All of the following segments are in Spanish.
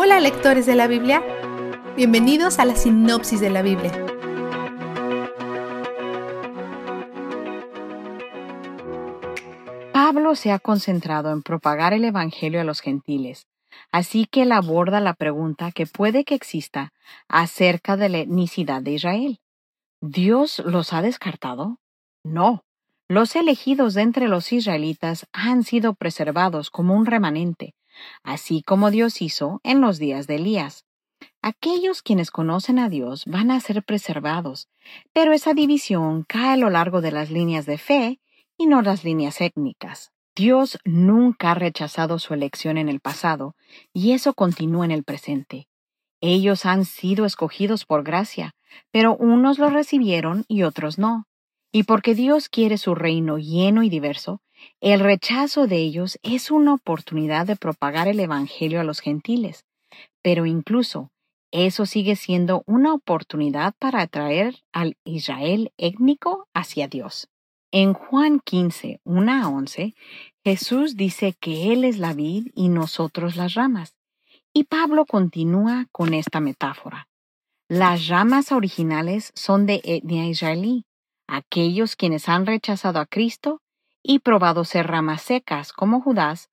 Hola lectores de la Biblia, bienvenidos a la sinopsis de la Biblia. Pablo se ha concentrado en propagar el Evangelio a los gentiles, así que él aborda la pregunta que puede que exista acerca de la etnicidad de Israel. ¿Dios los ha descartado? No. Los elegidos de entre los israelitas han sido preservados como un remanente, así como Dios hizo en los días de Elías. Aquellos quienes conocen a Dios van a ser preservados, pero esa división cae a lo largo de las líneas de fe y no las líneas étnicas. Dios nunca ha rechazado su elección en el pasado, y eso continúa en el presente. Ellos han sido escogidos por gracia, pero unos lo recibieron y otros no. Y porque Dios quiere su reino lleno y diverso, el rechazo de ellos es una oportunidad de propagar el Evangelio a los gentiles, pero incluso eso sigue siendo una oportunidad para atraer al Israel étnico hacia Dios. En Juan 15, 1 a 11, Jesús dice que Él es la vid y nosotros las ramas. Y Pablo continúa con esta metáfora. Las ramas originales son de etnia israelí, aquellos quienes han rechazado a Cristo y probado ser ramas secas como Judas,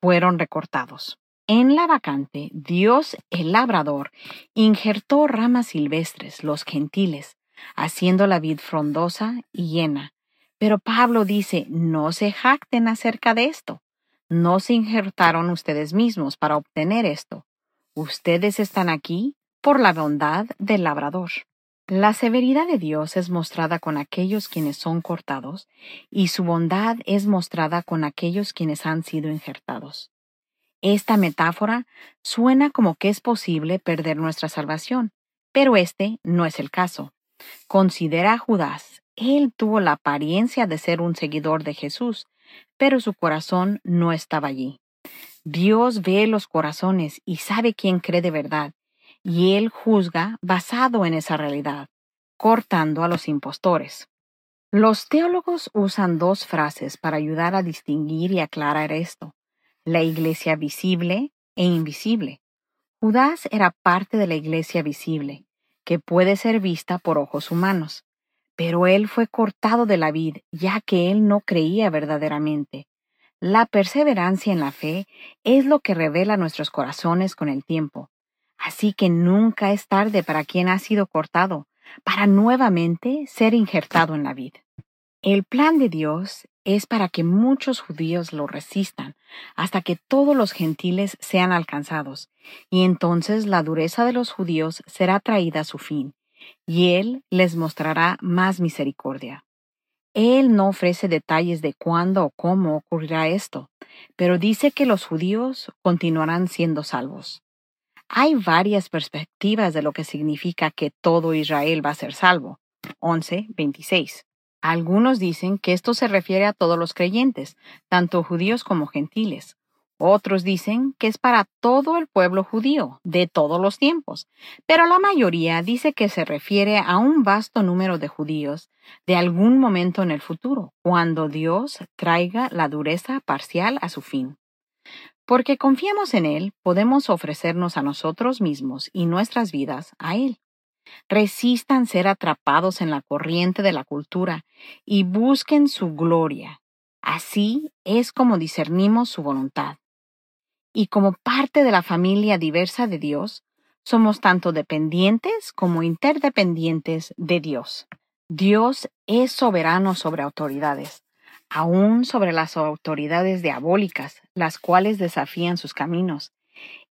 fueron recortados. En la vacante, Dios el labrador injertó ramas silvestres, los gentiles, haciendo la vid frondosa y llena. Pero Pablo dice, no se jacten acerca de esto. No se injertaron ustedes mismos para obtener esto. Ustedes están aquí por la bondad del labrador. La severidad de Dios es mostrada con aquellos quienes son cortados, y su bondad es mostrada con aquellos quienes han sido injertados. Esta metáfora suena como que es posible perder nuestra salvación, pero este no es el caso. Considera a Judas. Él tuvo la apariencia de ser un seguidor de Jesús, pero su corazón no estaba allí. Dios ve los corazones y sabe quién cree de verdad, y él juzga basado en esa realidad, cortando a los impostores. Los teólogos usan dos frases para ayudar a distinguir y aclarar esto, la iglesia visible e invisible. Judas era parte de la iglesia visible, que puede ser vista por ojos humanos, pero él fue cortado de la vid, ya que él no creía verdaderamente. La perseverancia en la fe es lo que revela nuestros corazones con el tiempo, Así que nunca es tarde para quien ha sido cortado, para nuevamente ser injertado en la vida. El plan de Dios es para que muchos judíos lo resistan, hasta que todos los gentiles sean alcanzados, y entonces la dureza de los judíos será traída a su fin, y Él les mostrará más misericordia. Él no ofrece detalles de cuándo o cómo ocurrirá esto, pero dice que los judíos continuarán siendo salvos. Hay varias perspectivas de lo que significa que todo Israel va a ser salvo. 11, 26. Algunos dicen que esto se refiere a todos los creyentes, tanto judíos como gentiles. Otros dicen que es para todo el pueblo judío, de todos los tiempos, pero la mayoría dice que se refiere a un vasto número de judíos de algún momento en el futuro, cuando Dios traiga la dureza parcial a su fin. Porque confiamos en Él, podemos ofrecernos a nosotros mismos y nuestras vidas a Él. Resistan ser atrapados en la corriente de la cultura y busquen su gloria. Así es como discernimos su voluntad. Y como parte de la familia diversa de Dios, somos tanto dependientes como interdependientes de Dios. Dios es soberano sobre autoridades aún sobre las autoridades diabólicas, las cuales desafían sus caminos.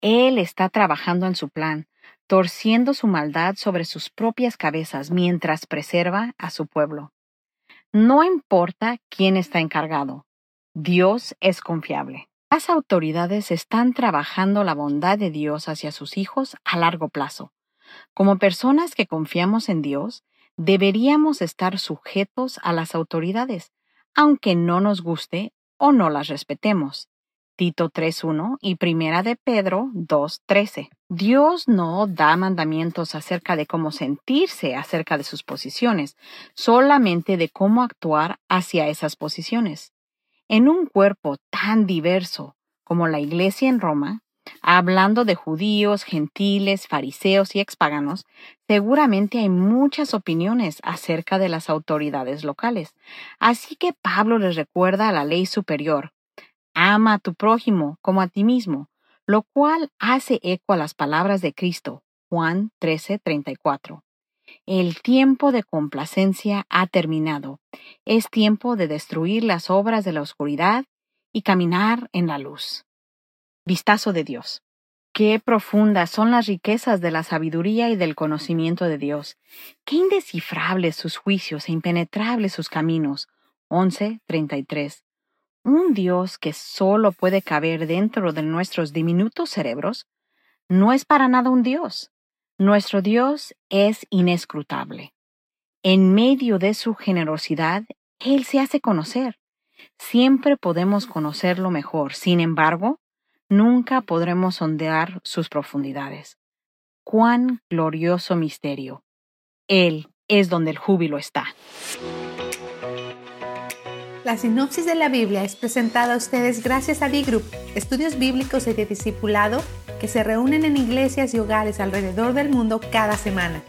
Él está trabajando en su plan, torciendo su maldad sobre sus propias cabezas mientras preserva a su pueblo. No importa quién está encargado, Dios es confiable. Las autoridades están trabajando la bondad de Dios hacia sus hijos a largo plazo. Como personas que confiamos en Dios, deberíamos estar sujetos a las autoridades, aunque no nos guste o no las respetemos. Tito 3.1 y Primera de Pedro 2.13. Dios no da mandamientos acerca de cómo sentirse acerca de sus posiciones, solamente de cómo actuar hacia esas posiciones. En un cuerpo tan diverso como la Iglesia en Roma, Hablando de judíos, gentiles, fariseos y expaganos, seguramente hay muchas opiniones acerca de las autoridades locales. Así que Pablo les recuerda la ley superior. Ama a tu prójimo como a ti mismo, lo cual hace eco a las palabras de Cristo. Juan 13:34. El tiempo de complacencia ha terminado. Es tiempo de destruir las obras de la oscuridad y caminar en la luz. Vistazo de Dios. Qué profundas son las riquezas de la sabiduría y del conocimiento de Dios. Qué indescifrables sus juicios e impenetrables sus caminos. 11.33. Un Dios que solo puede caber dentro de nuestros diminutos cerebros no es para nada un Dios. Nuestro Dios es inescrutable. En medio de su generosidad, Él se hace conocer. Siempre podemos conocerlo mejor. Sin embargo, nunca podremos sondear sus profundidades. Cuán glorioso misterio. Él es donde el júbilo está. La sinopsis de la Biblia es presentada a ustedes gracias a D-Group, estudios bíblicos y de discipulado que se reúnen en iglesias y hogares alrededor del mundo cada semana.